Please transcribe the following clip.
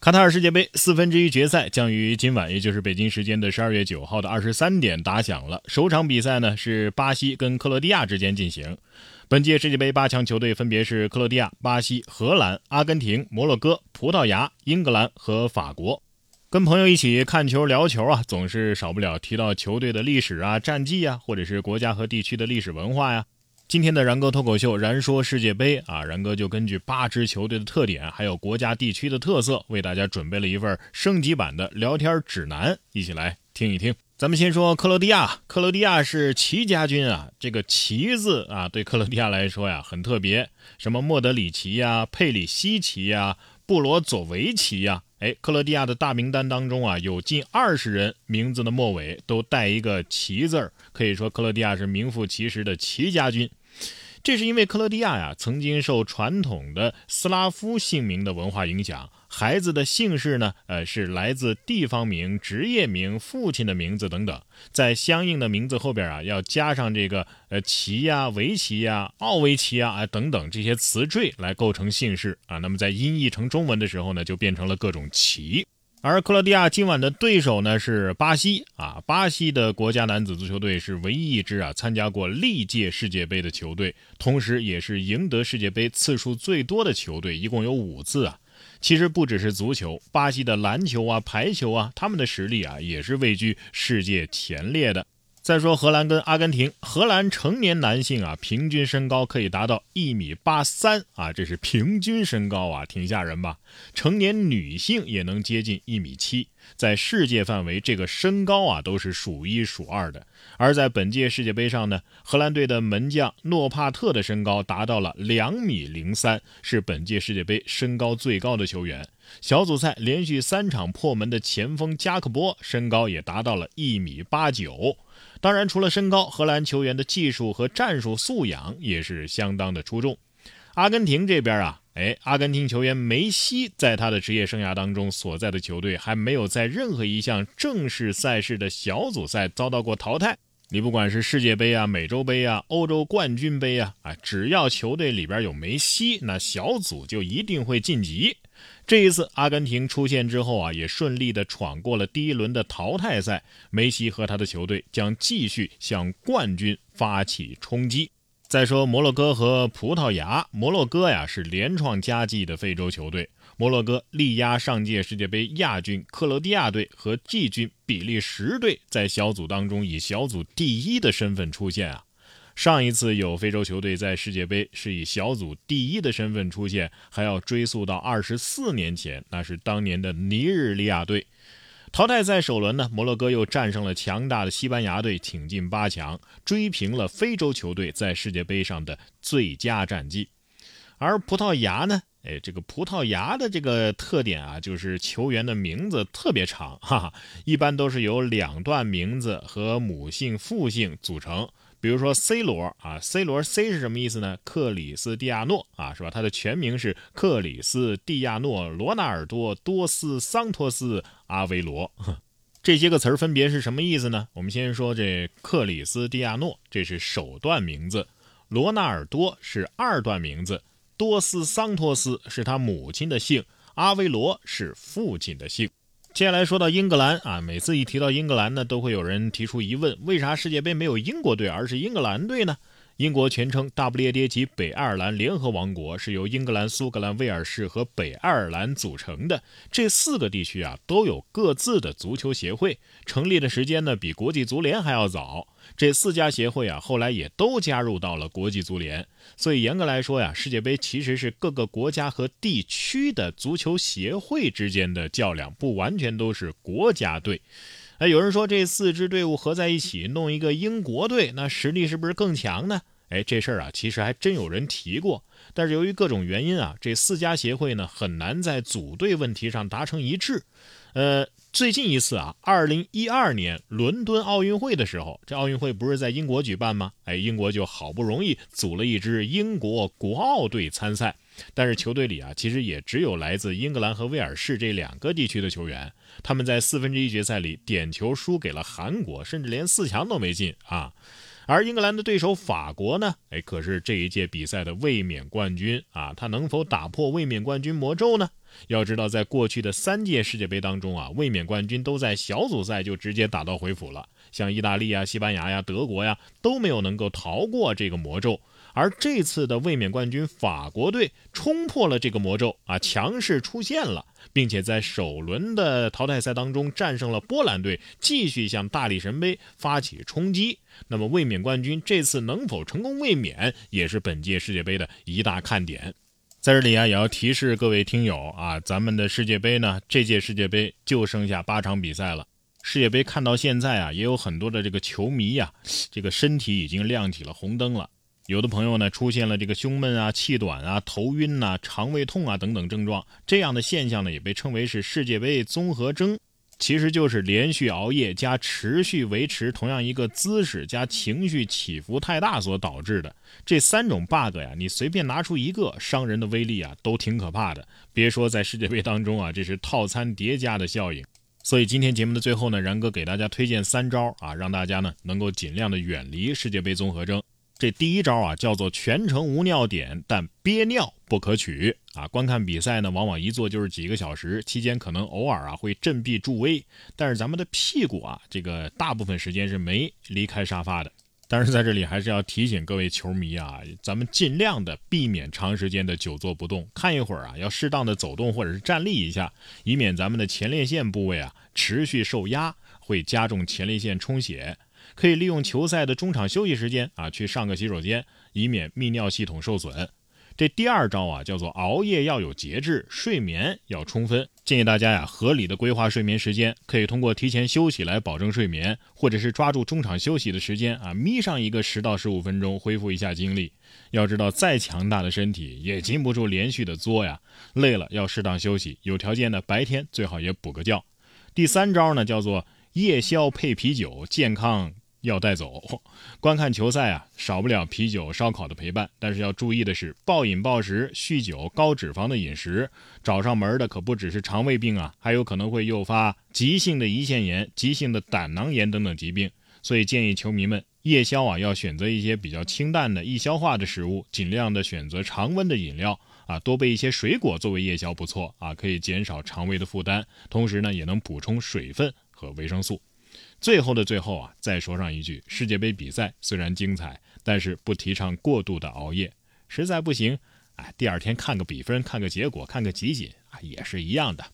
卡塔尔世界杯四分之一决赛将于今晚，也就是北京时间的十二月九号的二十三点打响了。首场比赛呢是巴西跟克罗地亚之间进行。本届世界杯八强球队分别是克罗地亚、巴西、荷兰、阿根廷、摩洛哥、葡萄牙、英格兰和法国。跟朋友一起看球聊球啊，总是少不了提到球队的历史啊、战绩啊，或者是国家和地区的历史文化呀。今天的然哥脱口秀，然说世界杯啊，然哥就根据八支球队的特点，还有国家地区的特色，为大家准备了一份升级版的聊天指南，一起来听一听。咱们先说克罗地亚，克罗地亚是齐家军啊，这个齐字啊，对克罗地亚来说呀很特别，什么莫德里奇呀、佩里西奇呀、布罗佐维奇呀，哎，克罗地亚的大名单当中啊，有近二十人名字的末尾都带一个齐字儿，可以说克罗地亚是名副其实的齐家军。这是因为克罗地亚呀，曾经受传统的斯拉夫姓名的文化影响，孩子的姓氏呢，呃，是来自地方名、职业名、父亲的名字等等，在相应的名字后边啊，要加上这个呃奇呀、维奇呀、奥维奇啊啊等等这些词缀来构成姓氏啊。那么在音译成中文的时候呢，就变成了各种奇。而克罗地亚今晚的对手呢是巴西啊，巴西的国家男子足球队是唯一一支啊参加过历届世界杯的球队，同时也是赢得世界杯次数最多的球队，一共有五次啊。其实不只是足球，巴西的篮球啊、排球啊，他们的实力啊也是位居世界前列的。再说荷兰跟阿根廷，荷兰成年男性啊，平均身高可以达到一米八三啊，这是平均身高啊，挺吓人吧？成年女性也能接近一米七，在世界范围，这个身高啊都是数一数二的。而在本届世界杯上呢，荷兰队的门将诺帕特的身高达到了两米零三，是本届世界杯身高最高的球员。小组赛连续三场破门的前锋加克波身高也达到了一米八九。当然，除了身高，荷兰球员的技术和战术素养也是相当的出众。阿根廷这边啊，哎，阿根廷球员梅西在他的职业生涯当中所在的球队还没有在任何一项正式赛事的小组赛遭到过淘汰。你不管是世界杯啊、美洲杯啊、欧洲冠军杯啊，啊，只要球队里边有梅西，那小组就一定会晋级。这一次阿根廷出现之后啊，也顺利的闯过了第一轮的淘汰赛。梅西和他的球队将继续向冠军发起冲击。再说摩洛哥和葡萄牙，摩洛哥呀是连创佳绩的非洲球队，摩洛哥力压上届世界杯亚军克罗地亚队和季军比利时队，在小组当中以小组第一的身份出现啊。上一次有非洲球队在世界杯是以小组第一的身份出现，还要追溯到二十四年前，那是当年的尼日利亚队。淘汰赛首轮呢，摩洛哥又战胜了强大的西班牙队，挺进八强，追平了非洲球队在世界杯上的最佳战绩。而葡萄牙呢，哎，这个葡萄牙的这个特点啊，就是球员的名字特别长，哈哈，一般都是由两段名字和母姓、父姓组成。比如说 C 罗啊，C 罗 C 是什么意思呢？克里斯蒂亚诺啊，是吧？他的全名是克里斯蒂亚诺·罗纳尔多·多斯桑托斯·阿维罗。这些个词儿分别是什么意思呢？我们先说这克里斯蒂亚诺，这是首段名字；罗纳尔多是二段名字；多斯桑托斯是他母亲的姓；阿维罗是父亲的姓。接下来说到英格兰啊，每次一提到英格兰呢，都会有人提出疑问：为啥世界杯没有英国队，而是英格兰队呢？英国全称大不列颠及北爱尔兰联合王国，是由英格兰、苏格兰、威尔士和北爱尔兰组成的。这四个地区啊，都有各自的足球协会，成立的时间呢，比国际足联还要早。这四家协会啊，后来也都加入到了国际足联。所以严格来说呀，世界杯其实是各个国家和地区的足球协会之间的较量，不完全都是国家队。哎，有人说这四支队伍合在一起弄一个英国队，那实力是不是更强呢？哎，这事儿啊，其实还真有人提过。但是由于各种原因啊，这四家协会呢很难在组队问题上达成一致。呃，最近一次啊，二零一二年伦敦奥运会的时候，这奥运会不是在英国举办吗？哎，英国就好不容易组了一支英国国奥队参赛。但是球队里啊，其实也只有来自英格兰和威尔士这两个地区的球员。他们在四分之一决赛里点球输给了韩国，甚至连四强都没进啊。而英格兰的对手法国呢，哎，可是这一届比赛的卫冕冠军啊。他能否打破卫冕冠军魔咒呢？要知道，在过去的三届世界杯当中啊，卫冕冠军都在小组赛就直接打道回府了，像意大利啊、西班牙呀、德国呀都没有能够逃过这个魔咒。而这次的卫冕冠军法国队冲破了这个魔咒啊，强势出现了，并且在首轮的淘汰赛当中战胜了波兰队，继续向大力神杯发起冲击。那么卫冕冠军这次能否成功卫冕，也是本届世界杯的一大看点。在这里啊，也要提示各位听友啊，咱们的世界杯呢，这届世界杯就剩下八场比赛了。世界杯看到现在啊，也有很多的这个球迷呀，这个身体已经亮起了红灯了。有的朋友呢，出现了这个胸闷啊、气短啊、头晕呐、肠胃痛啊等等症状，这样的现象呢，也被称为是世界杯综合征，其实就是连续熬夜加持续维持同样一个姿势加情绪起伏太大所导致的。这三种 bug 呀，你随便拿出一个，伤人的威力啊，都挺可怕的。别说在世界杯当中啊，这是套餐叠加的效应。所以今天节目的最后呢，然哥给大家推荐三招啊，让大家呢能够尽量的远离世界杯综合征。这第一招啊，叫做全程无尿点，但憋尿不可取啊。观看比赛呢，往往一坐就是几个小时，期间可能偶尔啊会振臂助威，但是咱们的屁股啊，这个大部分时间是没离开沙发的。但是在这里还是要提醒各位球迷啊，咱们尽量的避免长时间的久坐不动，看一会儿啊，要适当的走动或者是站立一下，以免咱们的前列腺部位啊持续受压，会加重前列腺充血。可以利用球赛的中场休息时间啊，去上个洗手间，以免泌尿系统受损。这第二招啊，叫做熬夜要有节制，睡眠要充分。建议大家呀，合理的规划睡眠时间，可以通过提前休息来保证睡眠，或者是抓住中场休息的时间啊，眯上一个十到十五分钟，恢复一下精力。要知道，再强大的身体也禁不住连续的作呀，累了要适当休息，有条件的白天最好也补个觉。第三招呢，叫做夜宵配啤酒，健康。要带走，观看球赛啊，少不了啤酒、烧烤的陪伴。但是要注意的是，暴饮暴食、酗酒、高脂肪的饮食，找上门的可不只是肠胃病啊，还有可能会诱发急性的胰腺炎、急性的胆囊炎等等疾病。所以建议球迷们夜宵啊，要选择一些比较清淡的、易消化的食物，尽量的选择常温的饮料啊，多备一些水果作为夜宵不错啊，可以减少肠胃的负担，同时呢，也能补充水分和维生素。最后的最后啊，再说上一句：世界杯比赛虽然精彩，但是不提倡过度的熬夜。实在不行，哎，第二天看个比分，看个结果，看个集锦啊，也是一样的。